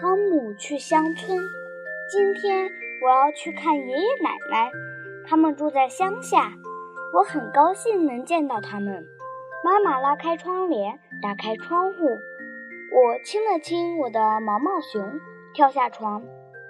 汤姆去乡村。今天我要去看爷爷奶奶，他们住在乡下，我很高兴能见到他们。妈妈拉开窗帘，打开窗户，我亲了亲我的毛毛熊，跳下床，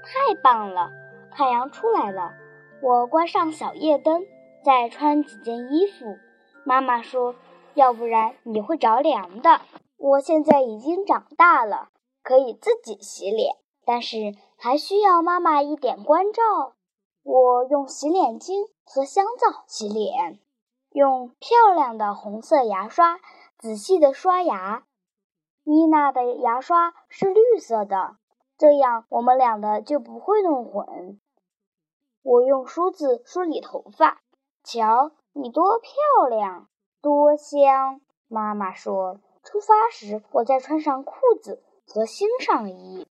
太棒了！太阳出来了，我关上小夜灯，再穿几件衣服。妈妈说：“要不然你会着凉的。”我现在已经长大了，可以自己洗脸，但是还需要妈妈一点关照。我用洗脸巾和香皂洗脸，用漂亮的红色牙刷仔细地刷牙。妮娜的牙刷是绿色的，这样我们俩的就不会弄混。我用梳子梳理头发，瞧，你多漂亮，多香！妈妈说：“出发时，我再穿上裤子和新上衣。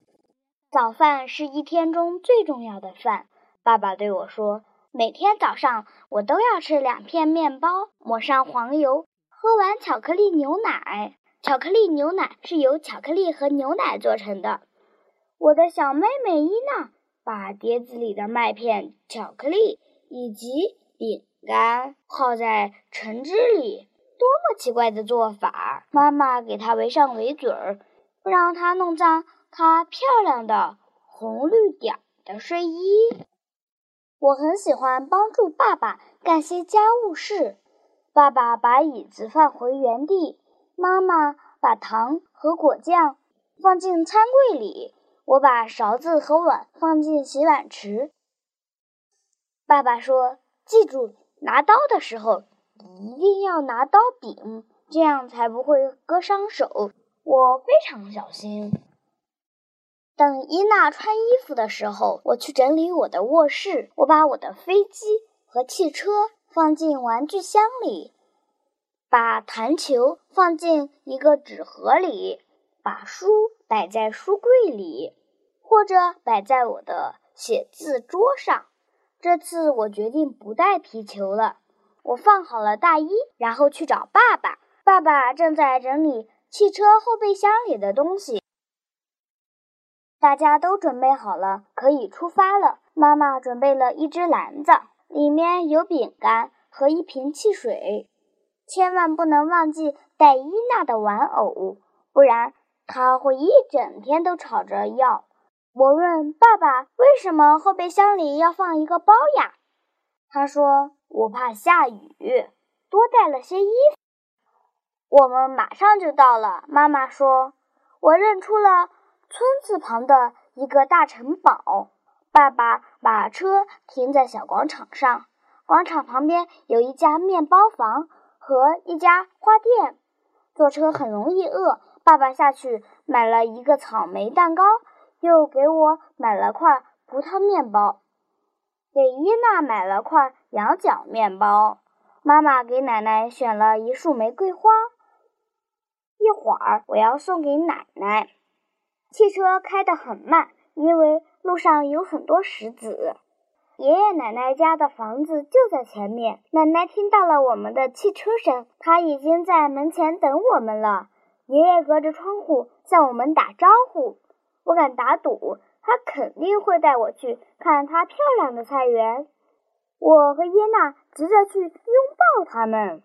早饭是一天中最重要的饭。”爸爸对我说：“每天早上，我都要吃两片面包，抹上黄油，喝完巧克力牛奶。巧克力牛奶是由巧克力和牛奶做成的。”我的小妹妹伊娜。把碟子里的麦片、巧克力以及饼干泡在橙汁里，多么奇怪的做法！妈妈给她围上围嘴儿，不让她弄脏她漂亮的红绿点的睡衣。我很喜欢帮助爸爸干些家务事。爸爸把椅子放回原地，妈妈把糖和果酱放进餐柜里。我把勺子和碗放进洗碗池。爸爸说：“记住，拿刀的时候一定要拿刀柄，这样才不会割伤手。”我非常小心。等伊娜穿衣服的时候，我去整理我的卧室。我把我的飞机和汽车放进玩具箱里，把弹球放进一个纸盒里，把书。摆在书柜里，或者摆在我的写字桌上。这次我决定不带皮球了。我放好了大衣，然后去找爸爸。爸爸正在整理汽车后备箱里的东西。大家都准备好了，可以出发了。妈妈准备了一只篮子，里面有饼干和一瓶汽水。千万不能忘记带伊娜的玩偶，不然。她会一整天都吵着要。我问爸爸：“为什么后备箱里要放一个包呀？”他说：“我怕下雨，多带了些衣服。”我们马上就到了。妈妈说：“我认出了村子旁的一个大城堡。”爸爸把车停在小广场上，广场旁边有一家面包房和一家花店。坐车很容易饿。爸爸下去买了一个草莓蛋糕，又给我买了块葡萄面包，给伊娜买了块羊角面包。妈妈给奶奶选了一束玫瑰花，一会儿我要送给奶奶。汽车开得很慢，因为路上有很多石子。爷爷奶奶家的房子就在前面。奶奶听到了我们的汽车声，她已经在门前等我们了。爷爷隔着窗户向我们打招呼，我敢打赌，他肯定会带我去看他漂亮的菜园。我和耶娜急着去拥抱他们。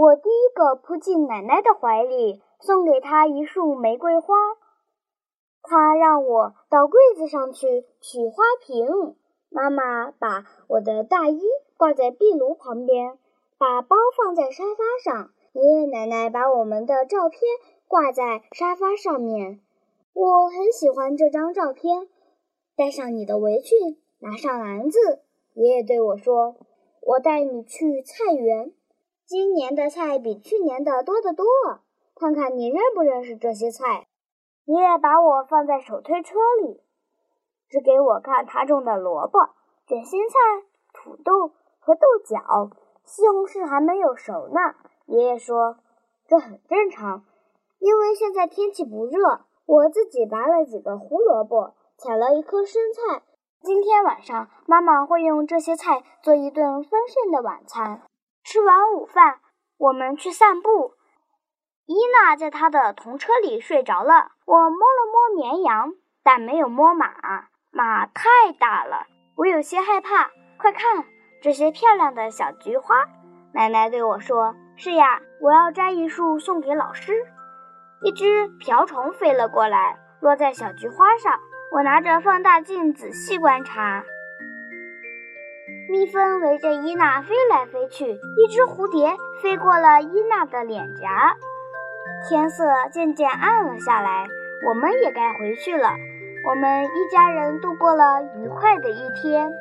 我第一个扑进奶奶的怀里，送给她一束玫瑰花。她让我到柜子上去取花瓶。妈妈把我的大衣挂在壁炉旁边，把包放在沙发上。爷爷奶奶把我们的照片挂在沙发上面，我很喜欢这张照片。带上你的围裙，拿上篮子。爷爷对我说：“我带你去菜园，今年的菜比去年的多得多。看看你认不认识这些菜。”爷爷把我放在手推车里，指给我看他种的萝卜、卷心菜、土豆和豆角。西红柿还没有熟呢。爷爷说：“这很正常，因为现在天气不热。我自己拔了几个胡萝卜，采了一颗生菜。今天晚上，妈妈会用这些菜做一顿丰盛的晚餐。吃完午饭，我们去散步。伊娜在她的童车里睡着了。我摸了摸绵羊，但没有摸马。马太大了，我有些害怕。快看，这些漂亮的小菊花！奶奶对我说：“是呀，我要摘一束送给老师。”一只瓢虫飞了过来，落在小菊花上。我拿着放大镜仔细观察。蜜蜂围着伊娜飞来飞去，一只蝴蝶飞过了伊娜的脸颊。天色渐渐暗了下来，我们也该回去了。我们一家人度过了愉快的一天。